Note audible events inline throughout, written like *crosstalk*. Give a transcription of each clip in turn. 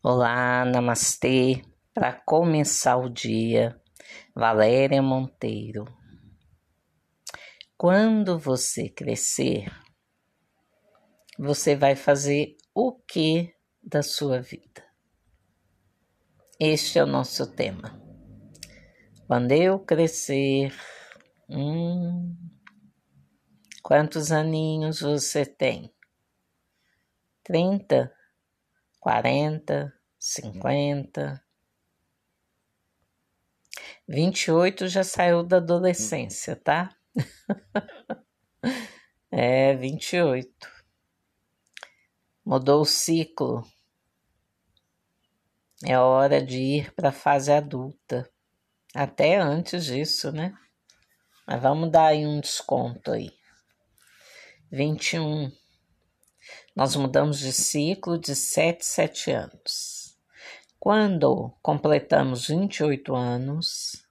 Olá, namastê. Para começar o dia, Valéria Monteiro. Quando você crescer, você vai fazer o que da sua vida? Este é o nosso tema. Quando eu crescer, hum, quantos aninhos você tem? Trinta? Quarenta? cinquenta, vinte e oito já saiu da adolescência, tá? *laughs* é, vinte e oito. Mudou o ciclo. É hora de ir para a fase adulta. Até antes disso, né? Mas vamos dar aí um desconto aí. Vinte e um. Nós mudamos de ciclo de sete, sete anos. Quando completamos 28 anos,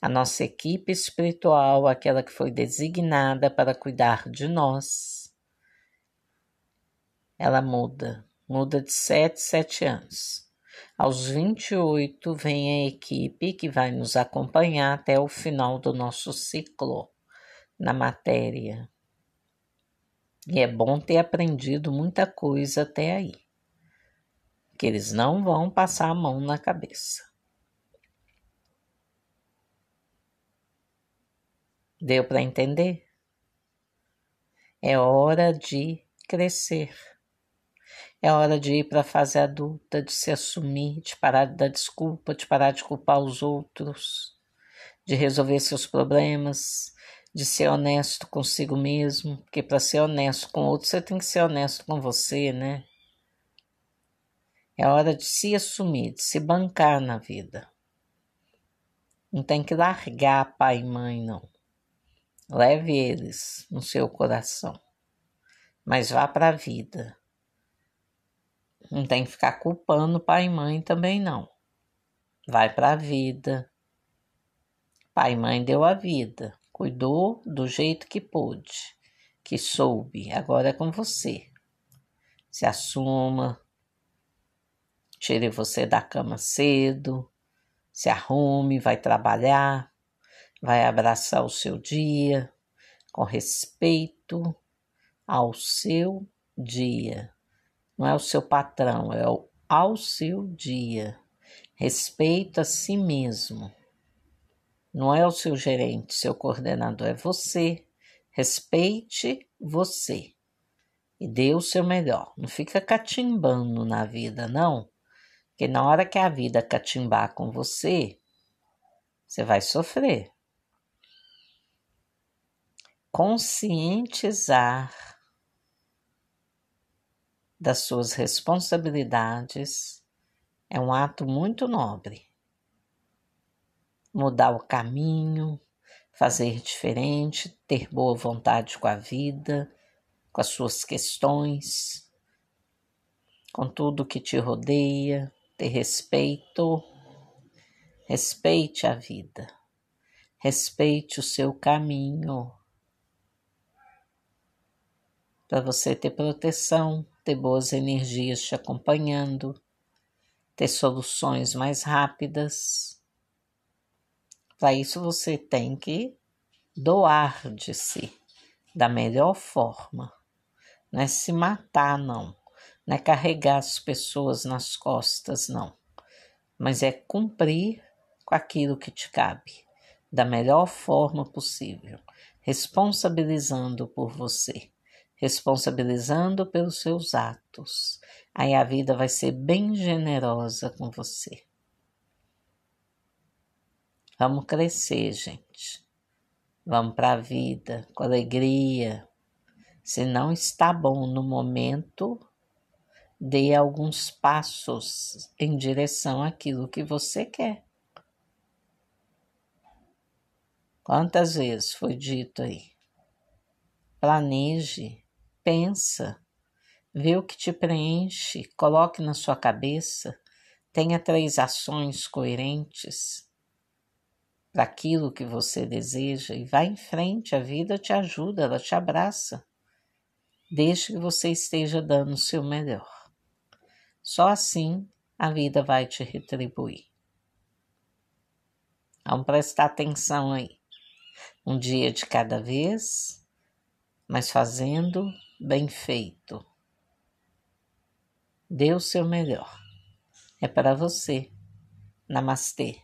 a nossa equipe espiritual, aquela que foi designada para cuidar de nós, ela muda, muda de 7 7 anos. Aos 28 vem a equipe que vai nos acompanhar até o final do nosso ciclo na matéria. E é bom ter aprendido muita coisa até aí que eles não vão passar a mão na cabeça. Deu para entender? É hora de crescer. É hora de ir para a fase adulta, de se assumir, de parar de dar desculpa, de parar de culpar os outros, de resolver seus problemas, de ser honesto consigo mesmo, porque para ser honesto com outros você tem que ser honesto com você, né? É hora de se assumir, de se bancar na vida. Não tem que largar pai e mãe, não. Leve eles no seu coração, mas vá para a vida. Não tem que ficar culpando pai e mãe também, não. Vai para a vida. Pai e mãe deu a vida, cuidou do jeito que pôde, que soube. Agora é com você. Se assuma, Tire você da cama cedo, se arrume, vai trabalhar, vai abraçar o seu dia com respeito ao seu dia. Não é o seu patrão, é o ao seu dia. Respeito a si mesmo. Não é o seu gerente, seu coordenador, é você. Respeite você e dê o seu melhor. Não fica catimbando na vida, não. Porque na hora que a vida catimbar com você, você vai sofrer. Conscientizar das suas responsabilidades é um ato muito nobre. Mudar o caminho, fazer diferente, ter boa vontade com a vida, com as suas questões, com tudo que te rodeia, ter respeito, respeite a vida, respeite o seu caminho, para você ter proteção, ter boas energias te acompanhando, ter soluções mais rápidas. Para isso você tem que doar de si da melhor forma. Não é se matar, não. Não é carregar as pessoas nas costas, não. Mas é cumprir com aquilo que te cabe, da melhor forma possível, responsabilizando por você, responsabilizando pelos seus atos. Aí a vida vai ser bem generosa com você. Vamos crescer, gente. Vamos para a vida com alegria. Se não está bom no momento, dê alguns passos em direção àquilo que você quer. Quantas vezes foi dito aí? Planeje, pensa, vê o que te preenche, coloque na sua cabeça, tenha três ações coerentes para aquilo que você deseja e vá em frente, a vida te ajuda, ela te abraça. Deixe que você esteja dando o seu melhor. Só assim a vida vai te retribuir. Vamos prestar atenção aí. Um dia de cada vez, mas fazendo bem feito. Dê o seu melhor. É para você. Namastê.